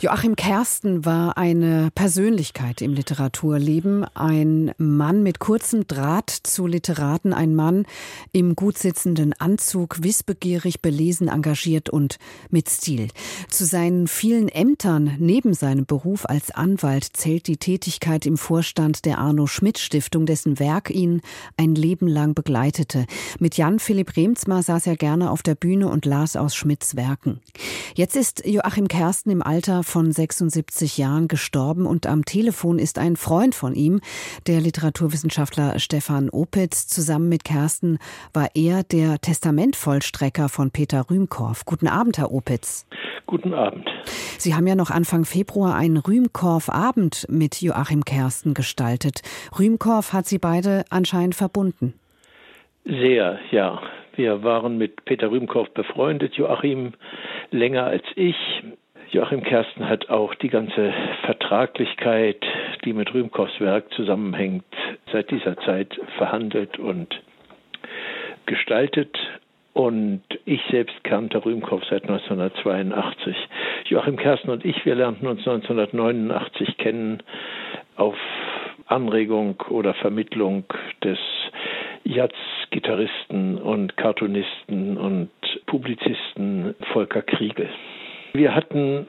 Joachim Kersten war eine Persönlichkeit im Literaturleben, ein Mann mit kurzem Draht zu Literaten, ein Mann im gut sitzenden Anzug, wissbegierig, belesen, engagiert und mit Stil. Zu seinen vielen Ämtern neben seinem Beruf als Anwalt zählt die Tätigkeit im Vorstand der Arno Schmidt Stiftung, dessen Werk ihn ein Leben lang begleitete. Mit Jan Philipp Remsmar saß er gerne auf der Bühne und las aus Schmidts Werken. Jetzt ist Joachim Kersten im Alter von 76 Jahren gestorben und am Telefon ist ein Freund von ihm, der Literaturwissenschaftler Stefan Opitz. Zusammen mit Kersten war er der Testamentvollstrecker von Peter Rühmkorff. Guten Abend, Herr Opitz. Guten Abend. Sie haben ja noch Anfang Februar einen Rühmkorff-Abend mit Joachim Kersten gestaltet. Rühmkorff hat Sie beide anscheinend verbunden. Sehr, ja. Wir waren mit Peter Rühmkorff befreundet, Joachim länger als ich. Joachim Kersten hat auch die ganze Vertraglichkeit, die mit Rühmkows Werk zusammenhängt, seit dieser Zeit verhandelt und gestaltet. Und ich selbst kannte Rühmkow seit 1982. Joachim Kersten und ich, wir lernten uns 1989 kennen auf Anregung oder Vermittlung des Jazz-Gitarristen und Cartoonisten und Publizisten Volker Kriegel. Wir hatten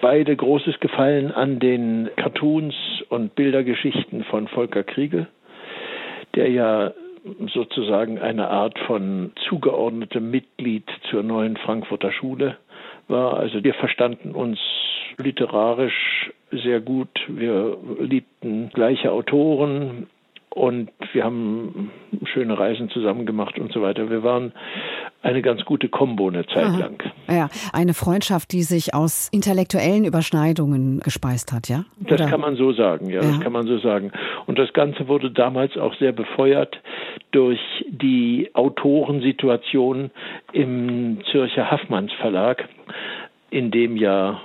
beide großes Gefallen an den Cartoons und Bildergeschichten von Volker Kriegel, der ja sozusagen eine Art von zugeordnetem Mitglied zur neuen Frankfurter Schule war. Also wir verstanden uns literarisch sehr gut. Wir liebten gleiche Autoren und wir haben schöne Reisen zusammen gemacht und so weiter. Wir waren eine ganz gute Kombo eine Zeit Aha. lang. Ja, eine Freundschaft, die sich aus intellektuellen Überschneidungen gespeist hat, ja? Oder? Das kann man so sagen, ja, ja, das kann man so sagen. Und das Ganze wurde damals auch sehr befeuert durch die Autorensituation im Zürcher Haffmanns Verlag, in dem ja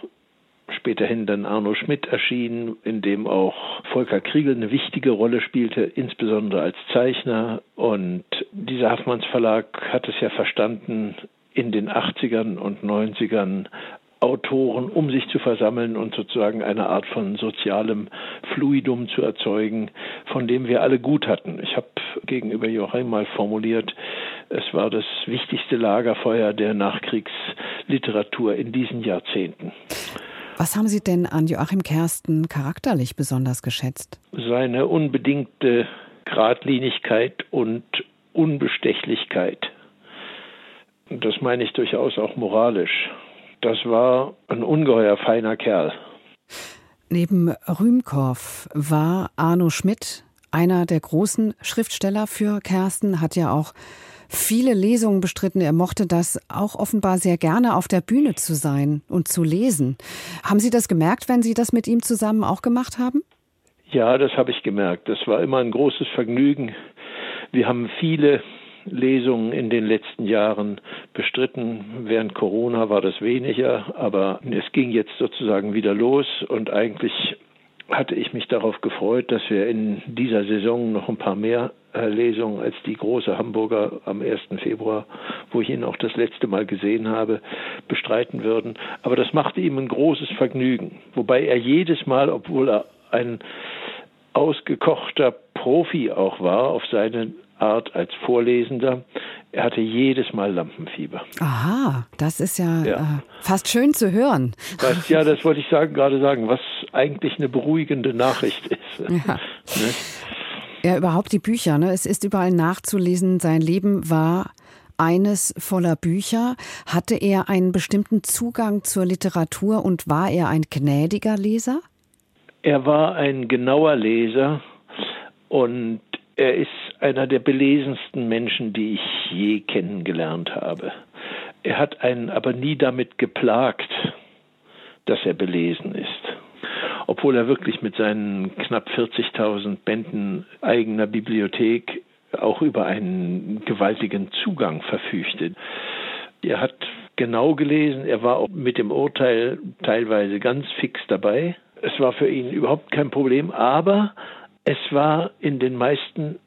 späterhin dann Arno Schmidt erschien, in dem auch Volker Kriegel eine wichtige Rolle spielte, insbesondere als Zeichner. Und dieser Haffmanns Verlag hat es ja verstanden, in den 80ern und 90ern Autoren um sich zu versammeln und sozusagen eine Art von sozialem Fluidum zu erzeugen, von dem wir alle gut hatten. Ich habe gegenüber Joachim mal formuliert, es war das wichtigste Lagerfeuer der Nachkriegsliteratur in diesen Jahrzehnten. Was haben Sie denn an Joachim Kersten charakterlich besonders geschätzt? Seine unbedingte Gradlinigkeit und Unbestechlichkeit. Das meine ich durchaus auch moralisch. Das war ein ungeheuer feiner Kerl. Neben Rühmkorff war Arno Schmidt einer der großen Schriftsteller für Kersten, hat ja auch viele Lesungen bestritten. Er mochte das auch offenbar sehr gerne, auf der Bühne zu sein und zu lesen. Haben Sie das gemerkt, wenn Sie das mit ihm zusammen auch gemacht haben? Ja, das habe ich gemerkt. Das war immer ein großes Vergnügen. Wir haben viele Lesungen in den letzten Jahren bestritten. Während Corona war das weniger, aber es ging jetzt sozusagen wieder los und eigentlich hatte ich mich darauf gefreut, dass wir in dieser Saison noch ein paar mehr äh, Lesung als die große Hamburger am 1. Februar, wo ich ihn auch das letzte Mal gesehen habe, bestreiten würden. Aber das machte ihm ein großes Vergnügen. Wobei er jedes Mal, obwohl er ein ausgekochter Profi auch war, auf seine Art als Vorlesender, er hatte jedes Mal Lampenfieber. Aha, das ist ja, ja. Äh, fast schön zu hören. Was, ja, das wollte ich sagen, gerade sagen, was eigentlich eine beruhigende Nachricht ist. Ja. Ne? Ja, überhaupt die Bücher. Ne? Es ist überall nachzulesen. Sein Leben war eines voller Bücher. Hatte er einen bestimmten Zugang zur Literatur und war er ein gnädiger Leser? Er war ein genauer Leser und er ist einer der belesensten Menschen, die ich je kennengelernt habe. Er hat einen aber nie damit geplagt, dass er belesen ist obwohl er wirklich mit seinen knapp 40.000 Bänden eigener Bibliothek auch über einen gewaltigen Zugang verfügte. Er hat genau gelesen, er war auch mit dem Urteil teilweise ganz fix dabei. Es war für ihn überhaupt kein Problem, aber es war in den meisten,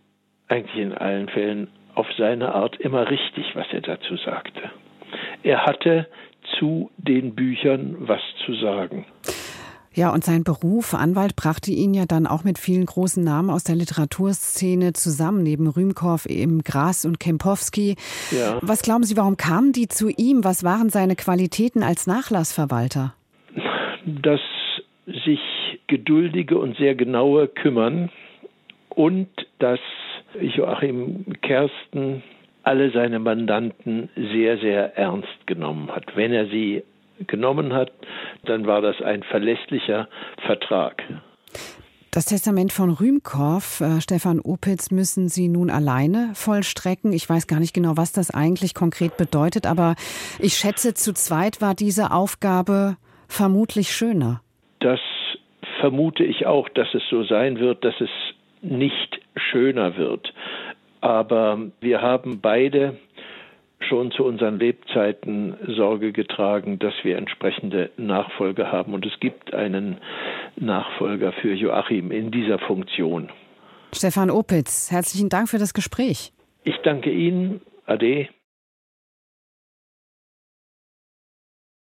eigentlich in allen Fällen auf seine Art immer richtig, was er dazu sagte. Er hatte zu den Büchern was zu sagen. Ja, und sein Beruf Anwalt brachte ihn ja dann auch mit vielen großen Namen aus der Literaturszene zusammen, neben Rühmkorff, eben Gras und Kempowski. Ja. Was glauben Sie, warum kamen die zu ihm? Was waren seine Qualitäten als Nachlassverwalter? Das sich geduldige und sehr genaue Kümmern und dass Joachim Kersten alle seine Mandanten sehr, sehr ernst genommen hat. Wenn er sie genommen hat, dann war das ein verlässlicher Vertrag. Das Testament von Rühmkorff, äh, Stefan Opitz, müssen Sie nun alleine vollstrecken. Ich weiß gar nicht genau, was das eigentlich konkret bedeutet, aber ich schätze, zu zweit war diese Aufgabe vermutlich schöner. Das vermute ich auch, dass es so sein wird, dass es nicht schöner wird. Aber wir haben beide schon zu unseren Lebzeiten Sorge getragen, dass wir entsprechende Nachfolge haben. Und es gibt einen Nachfolger für Joachim in dieser Funktion. Stefan Opitz, herzlichen Dank für das Gespräch. Ich danke Ihnen. Ade.